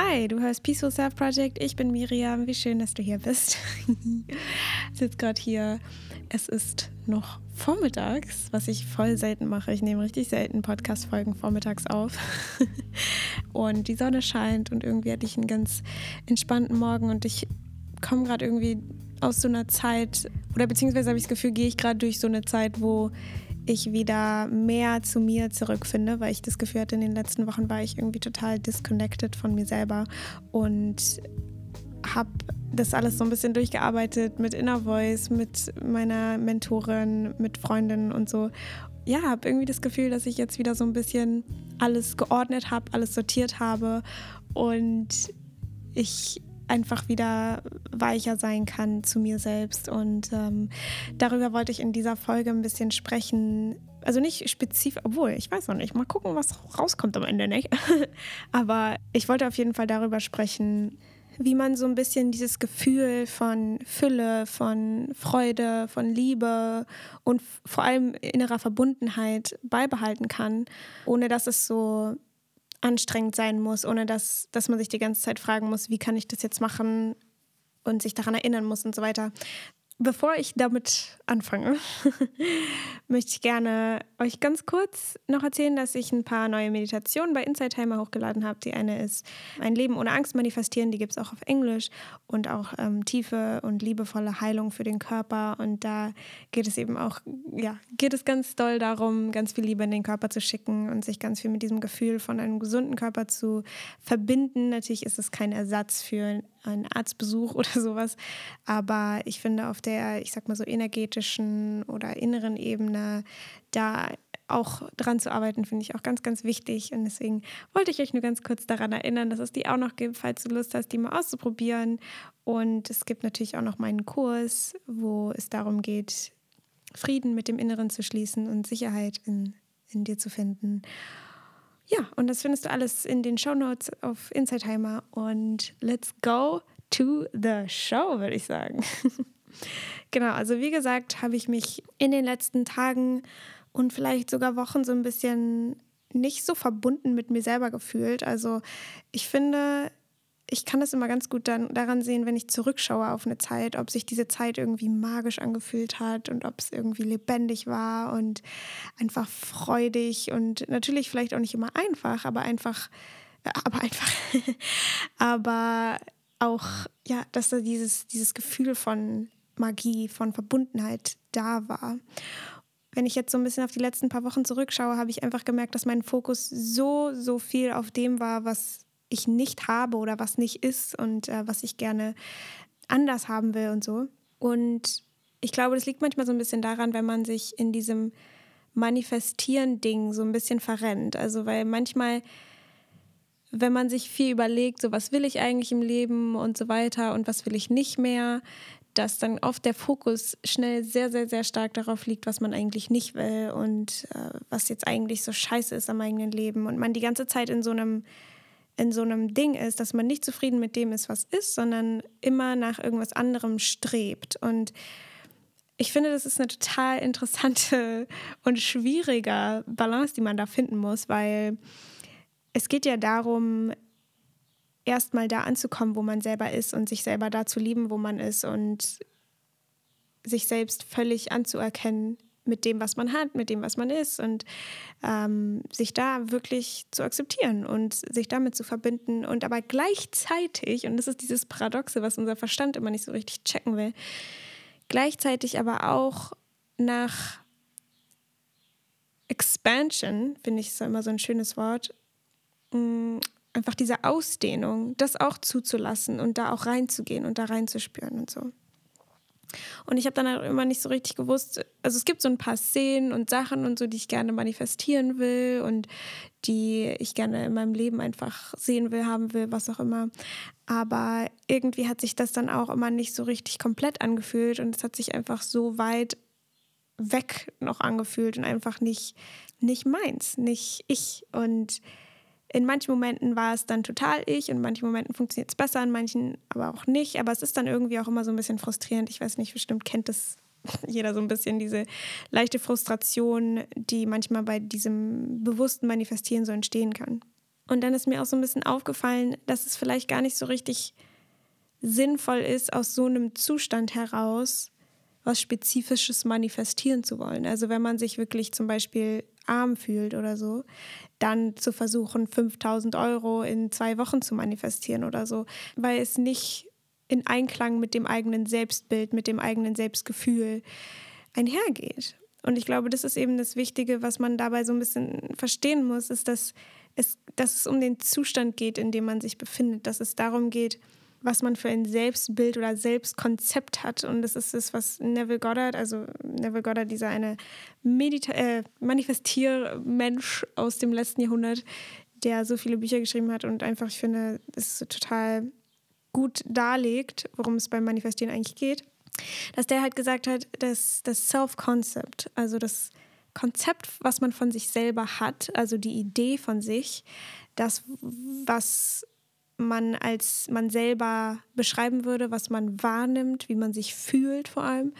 Hi, du hörst Peaceful Self Project. Ich bin Miriam. Wie schön, dass du hier bist. ich sitze gerade hier. Es ist noch vormittags, was ich voll selten mache. Ich nehme richtig selten Podcast-Folgen vormittags auf. und die Sonne scheint und irgendwie hatte ich einen ganz entspannten Morgen und ich komme gerade irgendwie aus so einer Zeit, oder beziehungsweise habe ich das Gefühl, gehe ich gerade durch so eine Zeit, wo ich wieder mehr zu mir zurückfinde, weil ich das Gefühl hatte, in den letzten Wochen war ich irgendwie total disconnected von mir selber und habe das alles so ein bisschen durchgearbeitet mit Inner Voice, mit meiner Mentorin, mit Freundinnen und so. Ja, habe irgendwie das Gefühl, dass ich jetzt wieder so ein bisschen alles geordnet habe, alles sortiert habe und ich einfach wieder weicher sein kann zu mir selbst. Und ähm, darüber wollte ich in dieser Folge ein bisschen sprechen. Also nicht spezifisch, obwohl, ich weiß noch nicht. Mal gucken, was rauskommt am Ende, nicht? Aber ich wollte auf jeden Fall darüber sprechen, wie man so ein bisschen dieses Gefühl von Fülle, von Freude, von Liebe und vor allem innerer Verbundenheit beibehalten kann, ohne dass es so anstrengend sein muss, ohne dass, dass man sich die ganze Zeit fragen muss, wie kann ich das jetzt machen und sich daran erinnern muss und so weiter. Bevor ich damit anfange, möchte ich gerne euch ganz kurz noch erzählen, dass ich ein paar neue Meditationen bei Inside Timer hochgeladen habe. Die eine ist Ein Leben ohne Angst manifestieren, die gibt es auch auf Englisch und auch ähm, tiefe und liebevolle Heilung für den Körper. Und da geht es eben auch, ja, geht es ganz doll darum, ganz viel Liebe in den Körper zu schicken und sich ganz viel mit diesem Gefühl von einem gesunden Körper zu verbinden. Natürlich ist es kein Ersatz für einen Arztbesuch oder sowas. Aber ich finde, auf der, ich sag mal so, energetischen oder inneren Ebene da auch dran zu arbeiten, finde ich auch ganz, ganz wichtig. Und deswegen wollte ich euch nur ganz kurz daran erinnern, dass es die auch noch gibt, falls du Lust hast, die mal auszuprobieren. Und es gibt natürlich auch noch meinen Kurs, wo es darum geht, Frieden mit dem Inneren zu schließen und Sicherheit in, in dir zu finden. Ja, und das findest du alles in den Show Notes auf Insideheimer. Und let's go to the show, würde ich sagen. genau, also wie gesagt, habe ich mich in den letzten Tagen und vielleicht sogar Wochen so ein bisschen nicht so verbunden mit mir selber gefühlt. Also ich finde, ich kann das immer ganz gut dann daran sehen, wenn ich zurückschaue auf eine Zeit, ob sich diese Zeit irgendwie magisch angefühlt hat und ob es irgendwie lebendig war und einfach freudig und natürlich vielleicht auch nicht immer einfach, aber einfach, äh, aber einfach, aber auch, ja, dass da dieses, dieses Gefühl von Magie, von Verbundenheit da war. Wenn ich jetzt so ein bisschen auf die letzten paar Wochen zurückschaue, habe ich einfach gemerkt, dass mein Fokus so, so viel auf dem war, was ich nicht habe oder was nicht ist und äh, was ich gerne anders haben will und so. Und ich glaube, das liegt manchmal so ein bisschen daran, wenn man sich in diesem Manifestieren-Ding so ein bisschen verrennt. Also, weil manchmal, wenn man sich viel überlegt, so was will ich eigentlich im Leben und so weiter und was will ich nicht mehr, dass dann oft der Fokus schnell sehr, sehr, sehr stark darauf liegt, was man eigentlich nicht will und äh, was jetzt eigentlich so scheiße ist am eigenen Leben und man die ganze Zeit in so einem in so einem Ding ist, dass man nicht zufrieden mit dem ist, was ist, sondern immer nach irgendwas anderem strebt. Und ich finde, das ist eine total interessante und schwierige Balance, die man da finden muss, weil es geht ja darum, erstmal da anzukommen, wo man selber ist und sich selber da zu lieben, wo man ist und sich selbst völlig anzuerkennen mit dem, was man hat, mit dem, was man ist und ähm, sich da wirklich zu akzeptieren und sich damit zu verbinden und aber gleichzeitig, und das ist dieses Paradoxe, was unser Verstand immer nicht so richtig checken will, gleichzeitig aber auch nach Expansion, finde ich ist immer so ein schönes Wort, mm, einfach diese Ausdehnung, das auch zuzulassen und da auch reinzugehen und da reinzuspüren und so. Und ich habe dann halt immer nicht so richtig gewusst, also es gibt so ein paar Szenen und Sachen und so, die ich gerne manifestieren will und die ich gerne in meinem Leben einfach sehen will, haben will, was auch immer. Aber irgendwie hat sich das dann auch immer nicht so richtig komplett angefühlt und es hat sich einfach so weit weg noch angefühlt und einfach nicht, nicht meins, nicht ich. Und in manchen Momenten war es dann total ich, in manchen Momenten funktioniert es besser, in manchen aber auch nicht. Aber es ist dann irgendwie auch immer so ein bisschen frustrierend. Ich weiß nicht, bestimmt kennt es jeder so ein bisschen, diese leichte Frustration, die manchmal bei diesem bewussten Manifestieren so entstehen kann. Und dann ist mir auch so ein bisschen aufgefallen, dass es vielleicht gar nicht so richtig sinnvoll ist, aus so einem Zustand heraus was Spezifisches manifestieren zu wollen. Also wenn man sich wirklich zum Beispiel arm fühlt oder so, dann zu versuchen, 5000 Euro in zwei Wochen zu manifestieren oder so, weil es nicht in Einklang mit dem eigenen Selbstbild, mit dem eigenen Selbstgefühl einhergeht. Und ich glaube, das ist eben das Wichtige, was man dabei so ein bisschen verstehen muss, ist, dass es, dass es um den Zustand geht, in dem man sich befindet, dass es darum geht, was man für ein Selbstbild oder Selbstkonzept hat. Und das ist das, was Neville Goddard, also Neville Goddard, dieser eine Medita äh, Manifestiermensch aus dem letzten Jahrhundert, der so viele Bücher geschrieben hat und einfach, ich finde, es total gut darlegt, worum es beim Manifestieren eigentlich geht, dass der halt gesagt hat, dass das Self-Concept, also das Konzept, was man von sich selber hat, also die Idee von sich, das, was man als man selber beschreiben würde, was man wahrnimmt, wie man sich fühlt vor allem,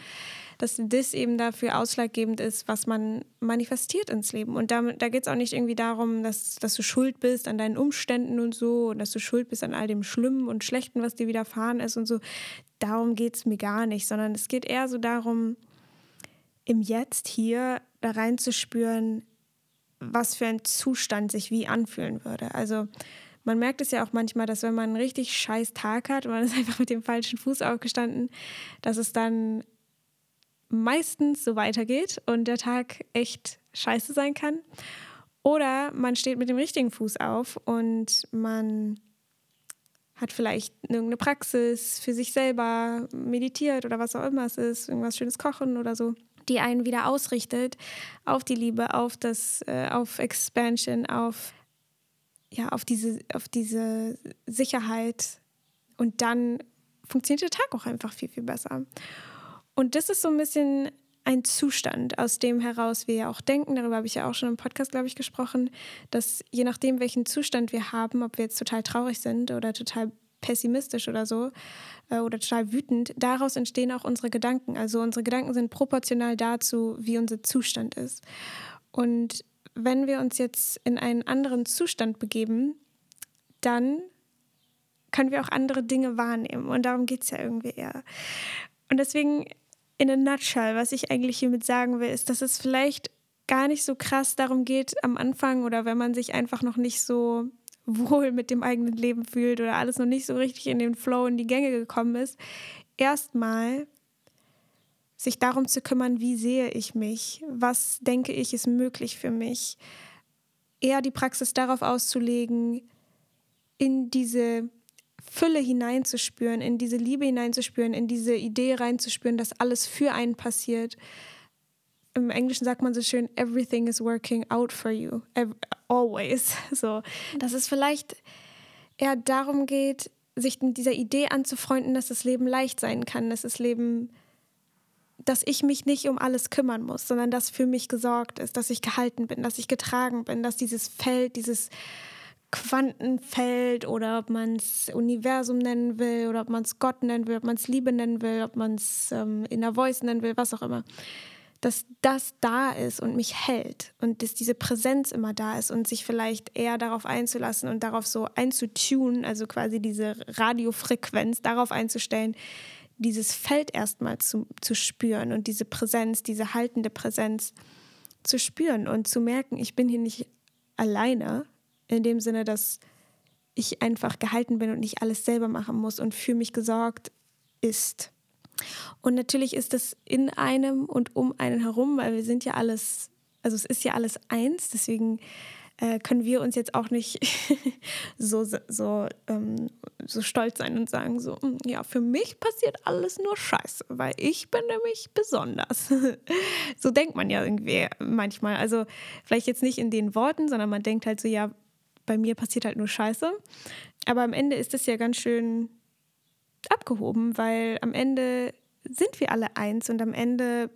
dass das eben dafür ausschlaggebend ist, was man manifestiert ins Leben. Und da, da geht es auch nicht irgendwie darum, dass, dass du schuld bist an deinen Umständen und so und dass du schuld bist an all dem Schlimmen und Schlechten, was dir widerfahren ist und so. Darum geht es mir gar nicht, sondern es geht eher so darum, im Jetzt hier da reinzuspüren, was für ein Zustand sich wie anfühlen würde. Also man merkt es ja auch manchmal, dass wenn man einen richtig scheiß Tag hat und man ist einfach mit dem falschen Fuß aufgestanden, dass es dann meistens so weitergeht und der Tag echt scheiße sein kann. Oder man steht mit dem richtigen Fuß auf und man hat vielleicht irgendeine Praxis für sich selber, meditiert oder was auch immer es ist, irgendwas schönes Kochen oder so, die einen wieder ausrichtet auf die Liebe, auf das, äh, auf Expansion, auf ja, auf diese, auf diese Sicherheit und dann funktioniert der Tag auch einfach viel, viel besser. Und das ist so ein bisschen ein Zustand, aus dem heraus wir ja auch denken, darüber habe ich ja auch schon im Podcast, glaube ich, gesprochen, dass je nachdem, welchen Zustand wir haben, ob wir jetzt total traurig sind oder total pessimistisch oder so äh, oder total wütend, daraus entstehen auch unsere Gedanken. Also unsere Gedanken sind proportional dazu, wie unser Zustand ist. Und wenn wir uns jetzt in einen anderen Zustand begeben, dann können wir auch andere Dinge wahrnehmen. Und darum geht es ja irgendwie eher. Und deswegen, in a nutshell, was ich eigentlich hiermit sagen will, ist, dass es vielleicht gar nicht so krass darum geht am Anfang oder wenn man sich einfach noch nicht so wohl mit dem eigenen Leben fühlt oder alles noch nicht so richtig in den Flow, in die Gänge gekommen ist, erstmal sich darum zu kümmern, wie sehe ich mich, was denke ich ist möglich für mich, eher die Praxis darauf auszulegen, in diese Fülle hineinzuspüren, in diese Liebe hineinzuspüren, in diese Idee reinzuspüren, dass alles für einen passiert. Im Englischen sagt man so schön, everything is working out for you, always. So, dass es vielleicht eher darum geht, sich mit dieser Idee anzufreunden, dass das Leben leicht sein kann, dass das Leben dass ich mich nicht um alles kümmern muss, sondern dass für mich gesorgt ist, dass ich gehalten bin, dass ich getragen bin, dass dieses Feld, dieses Quantenfeld oder ob man es Universum nennen will oder ob man es Gott nennen will, ob man es Liebe nennen will, ob man es ähm, Inner Voice nennen will, was auch immer, dass das da ist und mich hält und dass diese Präsenz immer da ist und sich vielleicht eher darauf einzulassen und darauf so einzutunen, also quasi diese Radiofrequenz darauf einzustellen, dieses Feld erstmal zu, zu spüren und diese Präsenz, diese haltende Präsenz zu spüren und zu merken, ich bin hier nicht alleine, in dem Sinne, dass ich einfach gehalten bin und nicht alles selber machen muss und für mich gesorgt ist. Und natürlich ist das in einem und um einen herum, weil wir sind ja alles, also es ist ja alles eins, deswegen äh, können wir uns jetzt auch nicht so, so, ähm, so stolz sein und sagen, so, hm, ja, für mich passiert alles nur Scheiße, weil ich bin nämlich besonders. so denkt man ja irgendwie manchmal. Also vielleicht jetzt nicht in den Worten, sondern man denkt halt so, ja, bei mir passiert halt nur Scheiße. Aber am Ende ist das ja ganz schön abgehoben, weil am Ende sind wir alle eins und am Ende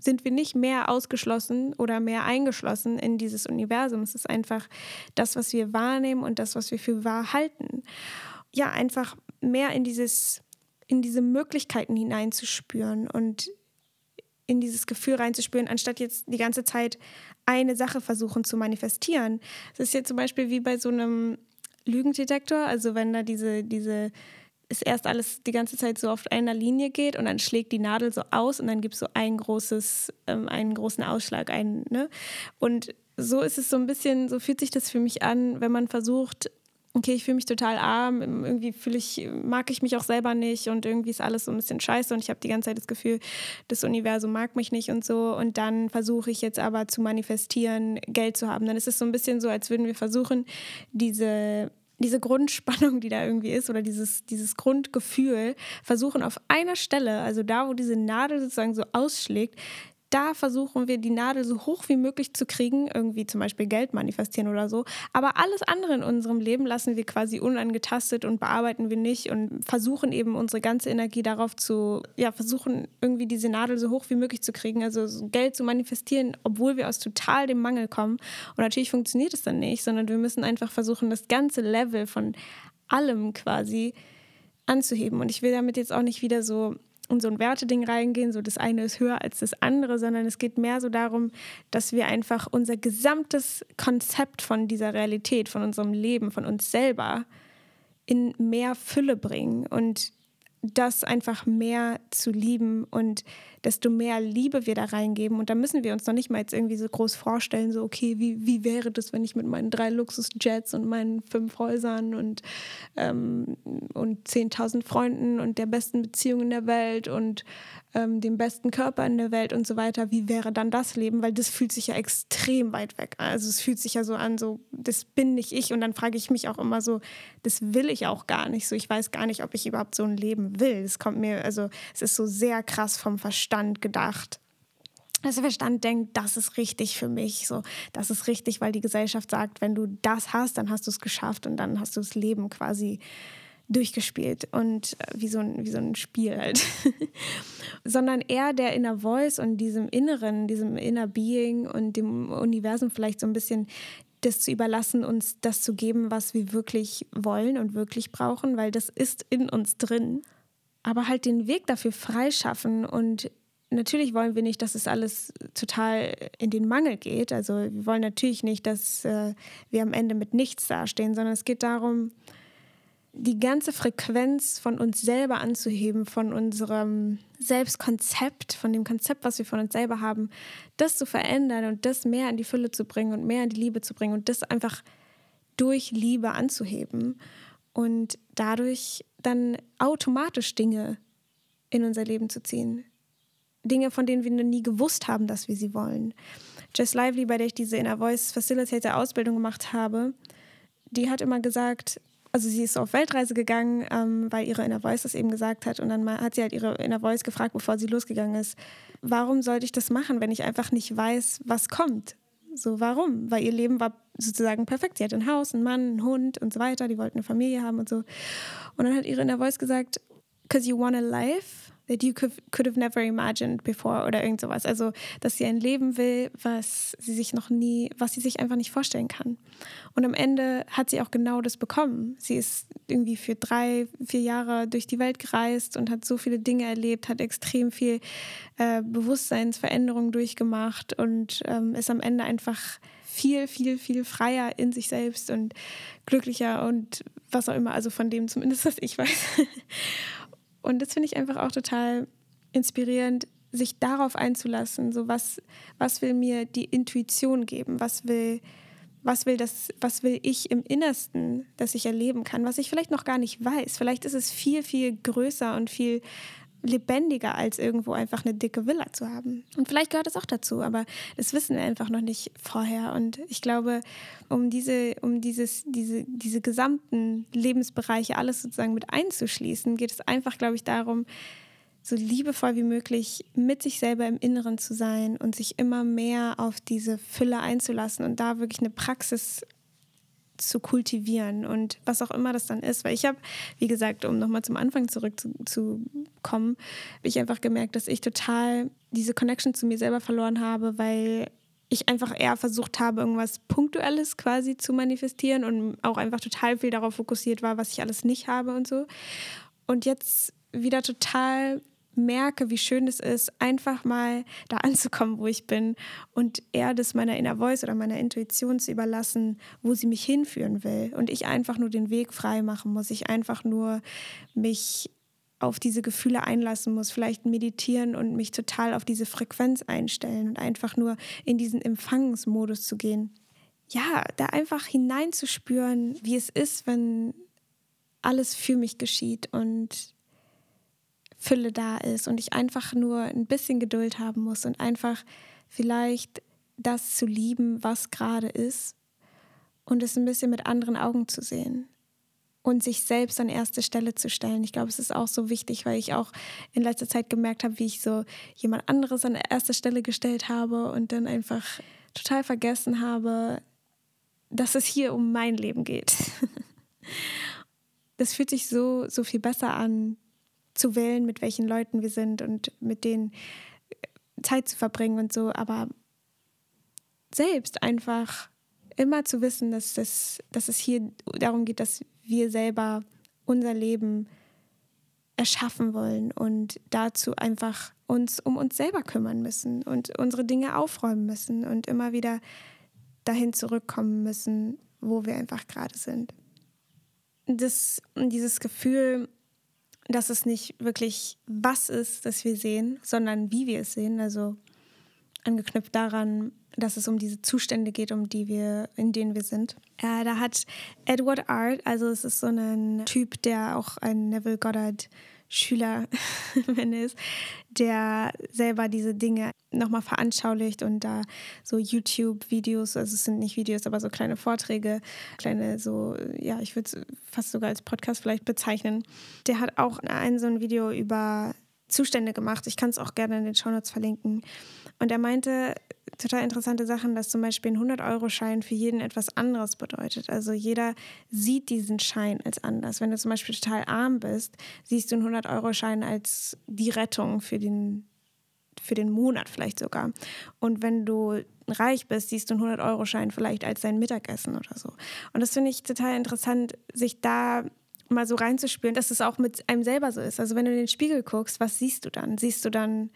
sind wir nicht mehr ausgeschlossen oder mehr eingeschlossen in dieses Universum. Es ist einfach das, was wir wahrnehmen und das, was wir für wahr halten. Ja, einfach mehr in dieses, in diese Möglichkeiten hineinzuspüren und in dieses Gefühl reinzuspüren, anstatt jetzt die ganze Zeit eine Sache versuchen zu manifestieren. Das ist jetzt zum Beispiel wie bei so einem Lügendetektor, also wenn da diese, diese ist erst alles die ganze Zeit so auf einer Linie geht und dann schlägt die Nadel so aus und dann gibt es so ein großes, ähm, einen großen Ausschlag ein. Ne? Und so ist es so ein bisschen, so fühlt sich das für mich an, wenn man versucht, okay, ich fühle mich total arm, irgendwie fühle ich, mag ich mich auch selber nicht und irgendwie ist alles so ein bisschen scheiße und ich habe die ganze Zeit das Gefühl, das Universum mag mich nicht und so und dann versuche ich jetzt aber zu manifestieren, Geld zu haben. Dann ist es so ein bisschen so, als würden wir versuchen, diese diese Grundspannung, die da irgendwie ist, oder dieses, dieses Grundgefühl, versuchen auf einer Stelle, also da, wo diese Nadel sozusagen so ausschlägt, da versuchen wir die Nadel so hoch wie möglich zu kriegen, irgendwie zum Beispiel Geld manifestieren oder so. Aber alles andere in unserem Leben lassen wir quasi unangetastet und bearbeiten wir nicht und versuchen eben unsere ganze Energie darauf zu, ja, versuchen irgendwie diese Nadel so hoch wie möglich zu kriegen, also Geld zu manifestieren, obwohl wir aus total dem Mangel kommen. Und natürlich funktioniert es dann nicht, sondern wir müssen einfach versuchen, das ganze Level von allem quasi anzuheben. Und ich will damit jetzt auch nicht wieder so in so ein Werteding reingehen, so das eine ist höher als das andere, sondern es geht mehr so darum, dass wir einfach unser gesamtes Konzept von dieser Realität, von unserem Leben, von uns selber in mehr Fülle bringen. Und das einfach mehr zu lieben und desto mehr Liebe wir da reingeben. Und da müssen wir uns noch nicht mal jetzt irgendwie so groß vorstellen, so, okay, wie, wie wäre das, wenn ich mit meinen drei Luxusjets und meinen fünf Häusern und, ähm, und 10.000 Freunden und der besten Beziehung in der Welt und ähm, dem besten Körper in der Welt und so weiter, wie wäre dann das Leben? Weil das fühlt sich ja extrem weit weg an. Also es fühlt sich ja so an, so, das bin nicht ich. Und dann frage ich mich auch immer so, das will ich auch gar nicht. So, ich weiß gar nicht, ob ich überhaupt so ein Leben will. Es kommt mir, also es ist so sehr krass vom Verstand gedacht dass der Verstand denkt, das ist richtig für mich, so, das ist richtig, weil die Gesellschaft sagt, wenn du das hast, dann hast du es geschafft und dann hast du das Leben quasi durchgespielt und äh, wie so ein, wie so ein Spiel halt. Sondern eher der Inner Voice und diesem Inneren, diesem Inner Being und dem Universum vielleicht so ein bisschen das zu überlassen, uns das zu geben, was wir wirklich wollen und wirklich brauchen, weil das ist in uns drin. Aber halt den Weg dafür freischaffen und natürlich wollen wir nicht, dass es alles total in den Mangel geht. Also wir wollen natürlich nicht, dass äh, wir am Ende mit nichts dastehen, sondern es geht darum, die ganze Frequenz von uns selber anzuheben, von unserem Selbstkonzept, von dem Konzept, was wir von uns selber haben, das zu verändern und das mehr in die Fülle zu bringen und mehr in die Liebe zu bringen und das einfach durch Liebe anzuheben und dadurch dann automatisch Dinge in unser Leben zu ziehen. Dinge, von denen wir noch nie gewusst haben, dass wir sie wollen. Jess Lively, bei der ich diese Inner Voice Facilitator Ausbildung gemacht habe, die hat immer gesagt, also sie ist auf Weltreise gegangen, ähm, weil ihre Inner Voice das eben gesagt hat. Und dann hat sie halt ihre Inner Voice gefragt, bevor sie losgegangen ist, warum sollte ich das machen, wenn ich einfach nicht weiß, was kommt? So, warum? Weil ihr Leben war sozusagen perfekt. Sie hat ein Haus, einen Mann, einen Hund und so weiter. Die wollten eine Familie haben und so. Und dann hat ihre Inner Voice gesagt, because you want a life that you could, could have never imagined before oder irgend sowas. Also, dass sie ein Leben will, was sie sich noch nie, was sie sich einfach nicht vorstellen kann. Und am Ende hat sie auch genau das bekommen. Sie ist irgendwie für drei, vier Jahre durch die Welt gereist und hat so viele Dinge erlebt, hat extrem viel äh, Bewusstseinsveränderung durchgemacht und ähm, ist am Ende einfach viel, viel, viel freier in sich selbst und glücklicher und was auch immer, also von dem zumindest, was ich weiß. Und das finde ich einfach auch total inspirierend, sich darauf einzulassen. So was, was will mir die Intuition geben? Was will, was will das, was will ich im Innersten, dass ich erleben kann, was ich vielleicht noch gar nicht weiß. Vielleicht ist es viel, viel größer und viel lebendiger, als irgendwo einfach eine dicke Villa zu haben. Und vielleicht gehört es auch dazu, aber das wissen wir einfach noch nicht vorher. Und ich glaube, um diese, um dieses, diese, diese gesamten Lebensbereiche alles sozusagen mit einzuschließen, geht es einfach, glaube ich, darum, so liebevoll wie möglich mit sich selber im Inneren zu sein und sich immer mehr auf diese Fülle einzulassen und da wirklich eine Praxis zu kultivieren und was auch immer das dann ist. Weil ich habe, wie gesagt, um nochmal zum Anfang zurückzukommen, habe ich einfach gemerkt, dass ich total diese Connection zu mir selber verloren habe, weil ich einfach eher versucht habe, irgendwas Punktuelles quasi zu manifestieren und auch einfach total viel darauf fokussiert war, was ich alles nicht habe und so. Und jetzt wieder total merke, wie schön es ist, einfach mal da anzukommen, wo ich bin und eher das meiner Inner Voice oder meiner Intuition zu überlassen, wo sie mich hinführen will und ich einfach nur den Weg frei machen muss, ich einfach nur mich auf diese Gefühle einlassen muss, vielleicht meditieren und mich total auf diese Frequenz einstellen und einfach nur in diesen Empfangsmodus zu gehen. Ja, da einfach hineinzuspüren, wie es ist, wenn alles für mich geschieht und Fülle da ist und ich einfach nur ein bisschen Geduld haben muss und einfach vielleicht das zu lieben, was gerade ist und es ein bisschen mit anderen Augen zu sehen und sich selbst an erste Stelle zu stellen. Ich glaube, es ist auch so wichtig, weil ich auch in letzter Zeit gemerkt habe, wie ich so jemand anderes an erste Stelle gestellt habe und dann einfach total vergessen habe, dass es hier um mein Leben geht. Das fühlt sich so, so viel besser an, zu wählen, mit welchen Leuten wir sind und mit denen äh, Zeit zu verbringen und so, aber selbst einfach immer zu wissen, dass, das, dass es hier darum geht, dass wir selber unser Leben erschaffen wollen und dazu einfach uns um uns selber kümmern müssen und unsere Dinge aufräumen müssen und immer wieder dahin zurückkommen müssen, wo wir einfach gerade sind. Das, dieses Gefühl, dass es nicht wirklich was ist, das wir sehen, sondern wie wir es sehen. Also angeknüpft daran, dass es um diese Zustände geht, um die wir, in denen wir sind. Äh, da hat Edward Art, also es ist so ein Typ, der auch ein Neville Goddard Schüler ist, der selber diese Dinge nochmal veranschaulicht und da so YouTube-Videos, also es sind nicht Videos, aber so kleine Vorträge, kleine so, ja, ich würde es fast sogar als Podcast vielleicht bezeichnen. Der hat auch ein so ein Video über Zustände gemacht. Ich kann es auch gerne in den Shownotes verlinken. Und er meinte, total interessante Sachen, dass zum Beispiel ein 100-Euro-Schein für jeden etwas anderes bedeutet. Also jeder sieht diesen Schein als anders. Wenn du zum Beispiel total arm bist, siehst du einen 100-Euro-Schein als die Rettung für den, für den Monat vielleicht sogar. Und wenn du reich bist, siehst du einen 100-Euro-Schein vielleicht als dein Mittagessen oder so. Und das finde ich total interessant, sich da mal so reinzuspüren, dass es auch mit einem selber so ist. Also wenn du in den Spiegel guckst, was siehst du dann? Siehst du dann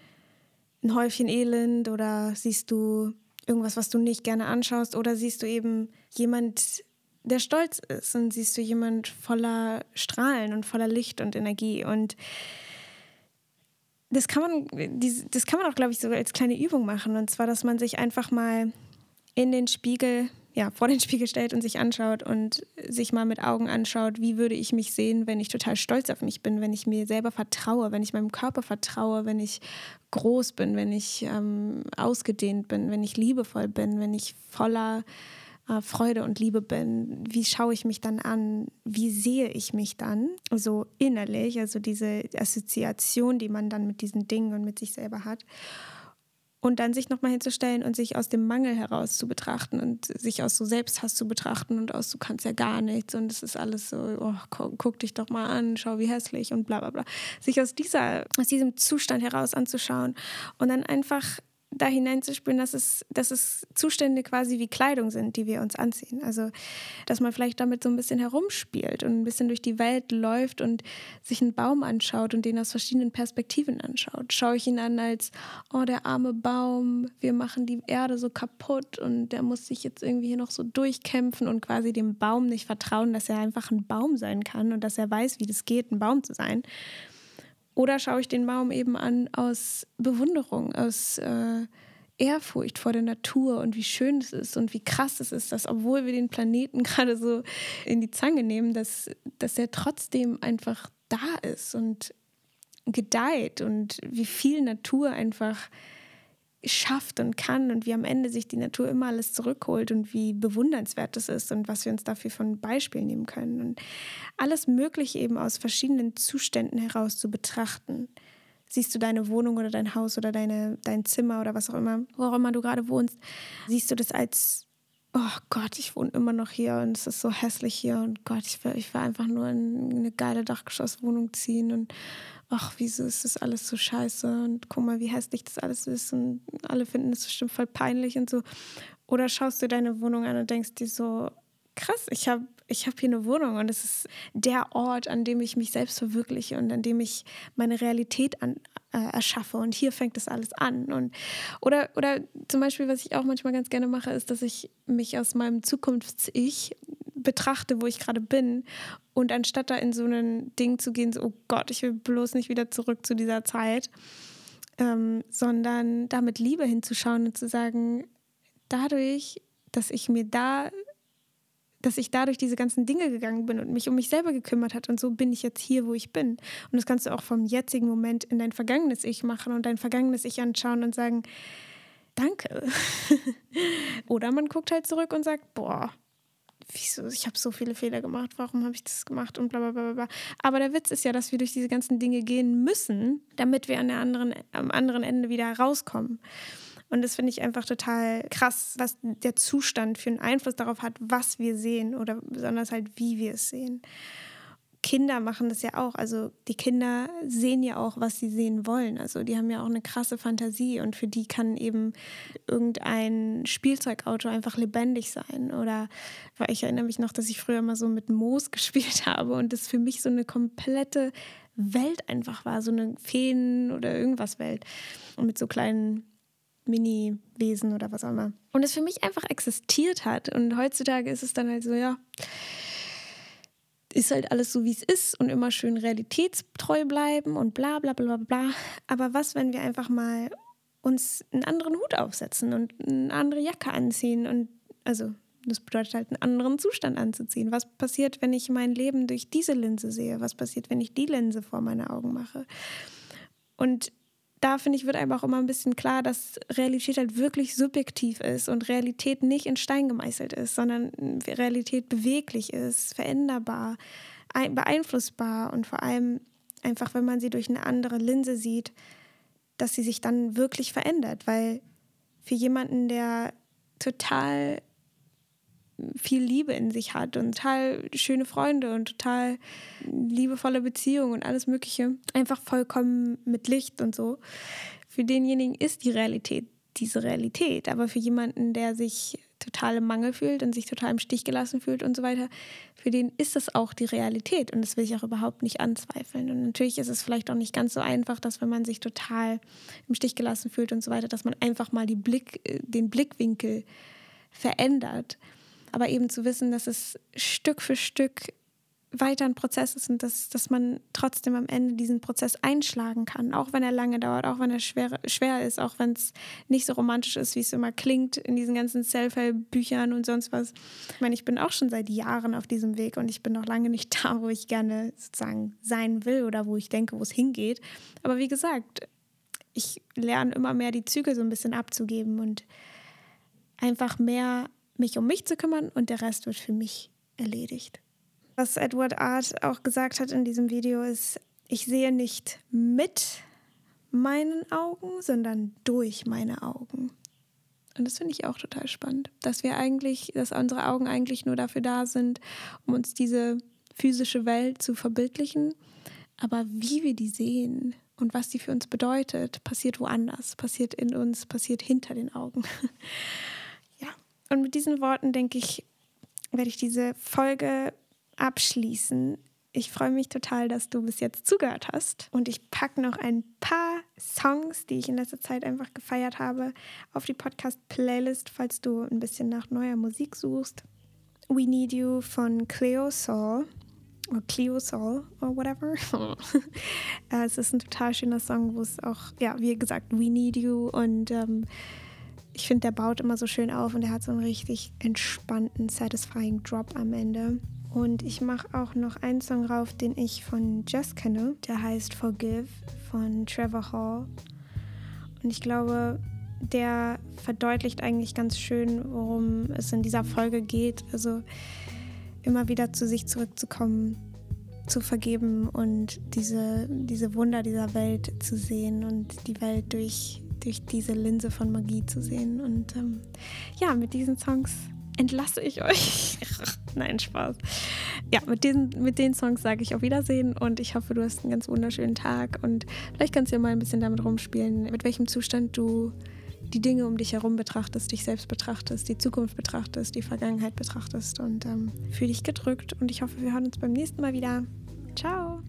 ein Häufchen Elend oder siehst du irgendwas, was du nicht gerne anschaust oder siehst du eben jemand, der stolz ist und siehst du jemand voller Strahlen und voller Licht und Energie und das kann man, das kann man auch, glaube ich, sogar als kleine Übung machen. Und zwar, dass man sich einfach mal in den Spiegel ja, vor den Spiegel stellt und sich anschaut und sich mal mit Augen anschaut, wie würde ich mich sehen, wenn ich total stolz auf mich bin, wenn ich mir selber vertraue, wenn ich meinem Körper vertraue, wenn ich groß bin, wenn ich ähm, ausgedehnt bin, wenn ich liebevoll bin, wenn ich voller äh, Freude und Liebe bin. Wie schaue ich mich dann an? Wie sehe ich mich dann? So innerlich, also diese Assoziation, die man dann mit diesen Dingen und mit sich selber hat und dann sich nochmal hinzustellen und sich aus dem Mangel heraus zu betrachten und sich aus so Selbsthass zu betrachten und aus du kannst ja gar nichts und es ist alles so, oh, guck, dich doch mal an, schau wie hässlich und bla bla bla. Sich aus dieser, aus diesem Zustand heraus anzuschauen und dann einfach da hineinzuspüren, dass es, dass es Zustände quasi wie Kleidung sind, die wir uns anziehen. Also, dass man vielleicht damit so ein bisschen herumspielt und ein bisschen durch die Welt läuft und sich einen Baum anschaut und den aus verschiedenen Perspektiven anschaut. Schaue ich ihn an als, oh, der arme Baum, wir machen die Erde so kaputt und der muss sich jetzt irgendwie hier noch so durchkämpfen und quasi dem Baum nicht vertrauen, dass er einfach ein Baum sein kann und dass er weiß, wie das geht, ein Baum zu sein oder schaue ich den Baum eben an aus Bewunderung, aus äh, Ehrfurcht vor der Natur und wie schön es ist und wie krass es ist, dass obwohl wir den Planeten gerade so in die Zange nehmen, dass, dass er trotzdem einfach da ist und gedeiht und wie viel Natur einfach schafft und kann und wie am Ende sich die Natur immer alles zurückholt und wie bewundernswert das ist und was wir uns dafür von Beispiel nehmen können und alles Mögliche eben aus verschiedenen Zuständen heraus zu betrachten. Siehst du deine Wohnung oder dein Haus oder deine, dein Zimmer oder was auch immer, wo auch immer du gerade wohnst, siehst du das als, oh Gott, ich wohne immer noch hier und es ist so hässlich hier und Gott, ich will, ich will einfach nur in eine geile Dachgeschosswohnung ziehen und ach, wieso ist das alles so scheiße und guck mal, wie hässlich das alles ist und alle finden das bestimmt voll peinlich und so. Oder schaust du deine Wohnung an und denkst dir so, krass, ich habe ich hab hier eine Wohnung und es ist der Ort, an dem ich mich selbst verwirkliche und an dem ich meine Realität an, äh, erschaffe und hier fängt das alles an. Und, oder, oder zum Beispiel, was ich auch manchmal ganz gerne mache, ist, dass ich mich aus meinem Zukunfts-Ich betrachte, wo ich gerade bin und anstatt da in so ein Ding zu gehen, so, oh Gott, ich will bloß nicht wieder zurück zu dieser Zeit, ähm, sondern da mit Liebe hinzuschauen und zu sagen, dadurch, dass ich mir da dass ich dadurch diese ganzen Dinge gegangen bin und mich um mich selber gekümmert hat und so bin ich jetzt hier, wo ich bin. Und das kannst du auch vom jetzigen Moment in dein vergangenes Ich machen und dein vergangenes Ich anschauen und sagen, danke. Oder man guckt halt zurück und sagt, boah, wieso, ich habe so viele Fehler gemacht, warum habe ich das gemacht und bla bla bla bla. Aber der Witz ist ja, dass wir durch diese ganzen Dinge gehen müssen, damit wir an der anderen, am anderen Ende wieder rauskommen. Und das finde ich einfach total krass, was der Zustand für einen Einfluss darauf hat, was wir sehen oder besonders halt, wie wir es sehen. Kinder machen das ja auch. Also die Kinder sehen ja auch, was sie sehen wollen. Also die haben ja auch eine krasse Fantasie und für die kann eben irgendein Spielzeugauto einfach lebendig sein. Oder weil ich erinnere mich noch, dass ich früher mal so mit Moos gespielt habe und das für mich so eine komplette Welt einfach war, so eine Feen- oder irgendwas Welt. Und mit so kleinen Mini-Wesen oder was auch immer. Und es für mich einfach existiert hat. Und heutzutage ist es dann halt so, ja, ist halt alles so, wie es ist und immer schön realitätstreu bleiben und bla bla bla bla. Aber was, wenn wir einfach mal uns einen anderen Hut aufsetzen und eine andere Jacke anziehen und also das bedeutet halt einen anderen Zustand anzuziehen. Was passiert, wenn ich mein Leben durch diese Linse sehe? Was passiert, wenn ich die Linse vor meine Augen mache? Und da finde ich, wird einfach auch immer ein bisschen klar, dass Realität halt wirklich subjektiv ist und Realität nicht in Stein gemeißelt ist, sondern Realität beweglich ist, veränderbar, beeinflussbar und vor allem einfach, wenn man sie durch eine andere Linse sieht, dass sie sich dann wirklich verändert, weil für jemanden, der total viel Liebe in sich hat und total schöne Freunde und total liebevolle Beziehungen und alles Mögliche. Einfach vollkommen mit Licht und so. Für denjenigen ist die Realität diese Realität. Aber für jemanden, der sich total im Mangel fühlt und sich total im Stich gelassen fühlt und so weiter, für den ist das auch die Realität. Und das will ich auch überhaupt nicht anzweifeln. Und natürlich ist es vielleicht auch nicht ganz so einfach, dass wenn man sich total im Stich gelassen fühlt und so weiter, dass man einfach mal Blick, äh, den Blickwinkel verändert aber eben zu wissen, dass es Stück für Stück weiter ein Prozess ist und dass, dass man trotzdem am Ende diesen Prozess einschlagen kann, auch wenn er lange dauert, auch wenn er schwer, schwer ist, auch wenn es nicht so romantisch ist, wie es immer klingt in diesen ganzen Self-Help-Büchern und sonst was. Ich meine, ich bin auch schon seit Jahren auf diesem Weg und ich bin noch lange nicht da, wo ich gerne sozusagen sein will oder wo ich denke, wo es hingeht. Aber wie gesagt, ich lerne immer mehr die Zügel so ein bisschen abzugeben und einfach mehr mich um mich zu kümmern und der Rest wird für mich erledigt. Was Edward Art auch gesagt hat in diesem Video ist, ich sehe nicht mit meinen Augen, sondern durch meine Augen. Und das finde ich auch total spannend, dass wir eigentlich, dass unsere Augen eigentlich nur dafür da sind, um uns diese physische Welt zu verbildlichen. Aber wie wir die sehen und was die für uns bedeutet, passiert woanders, passiert in uns, passiert hinter den Augen. Und mit diesen Worten, denke ich, werde ich diese Folge abschließen. Ich freue mich total, dass du bis jetzt zugehört hast. Und ich packe noch ein paar Songs, die ich in letzter Zeit einfach gefeiert habe, auf die Podcast-Playlist, falls du ein bisschen nach neuer Musik suchst. We Need You von Cleo Soul oder Cleo Soul oder whatever. Äh, es ist ein total schöner Song, wo es auch, ja, wie gesagt, We Need You und ähm, ich finde, der baut immer so schön auf und der hat so einen richtig entspannten, satisfying Drop am Ende. Und ich mache auch noch einen Song rauf, den ich von Jess kenne. Der heißt Forgive von Trevor Hall. Und ich glaube, der verdeutlicht eigentlich ganz schön, worum es in dieser Folge geht. Also immer wieder zu sich zurückzukommen, zu vergeben und diese, diese Wunder dieser Welt zu sehen und die Welt durch durch diese Linse von Magie zu sehen. Und ähm, ja, mit diesen Songs entlasse ich euch. Nein, Spaß. Ja, mit, diesen, mit den Songs sage ich auf Wiedersehen und ich hoffe, du hast einen ganz wunderschönen Tag und vielleicht kannst du ja mal ein bisschen damit rumspielen, mit welchem Zustand du die Dinge um dich herum betrachtest, dich selbst betrachtest, die Zukunft betrachtest, die Vergangenheit betrachtest und ähm, fühle dich gedrückt und ich hoffe, wir hören uns beim nächsten Mal wieder. Ciao!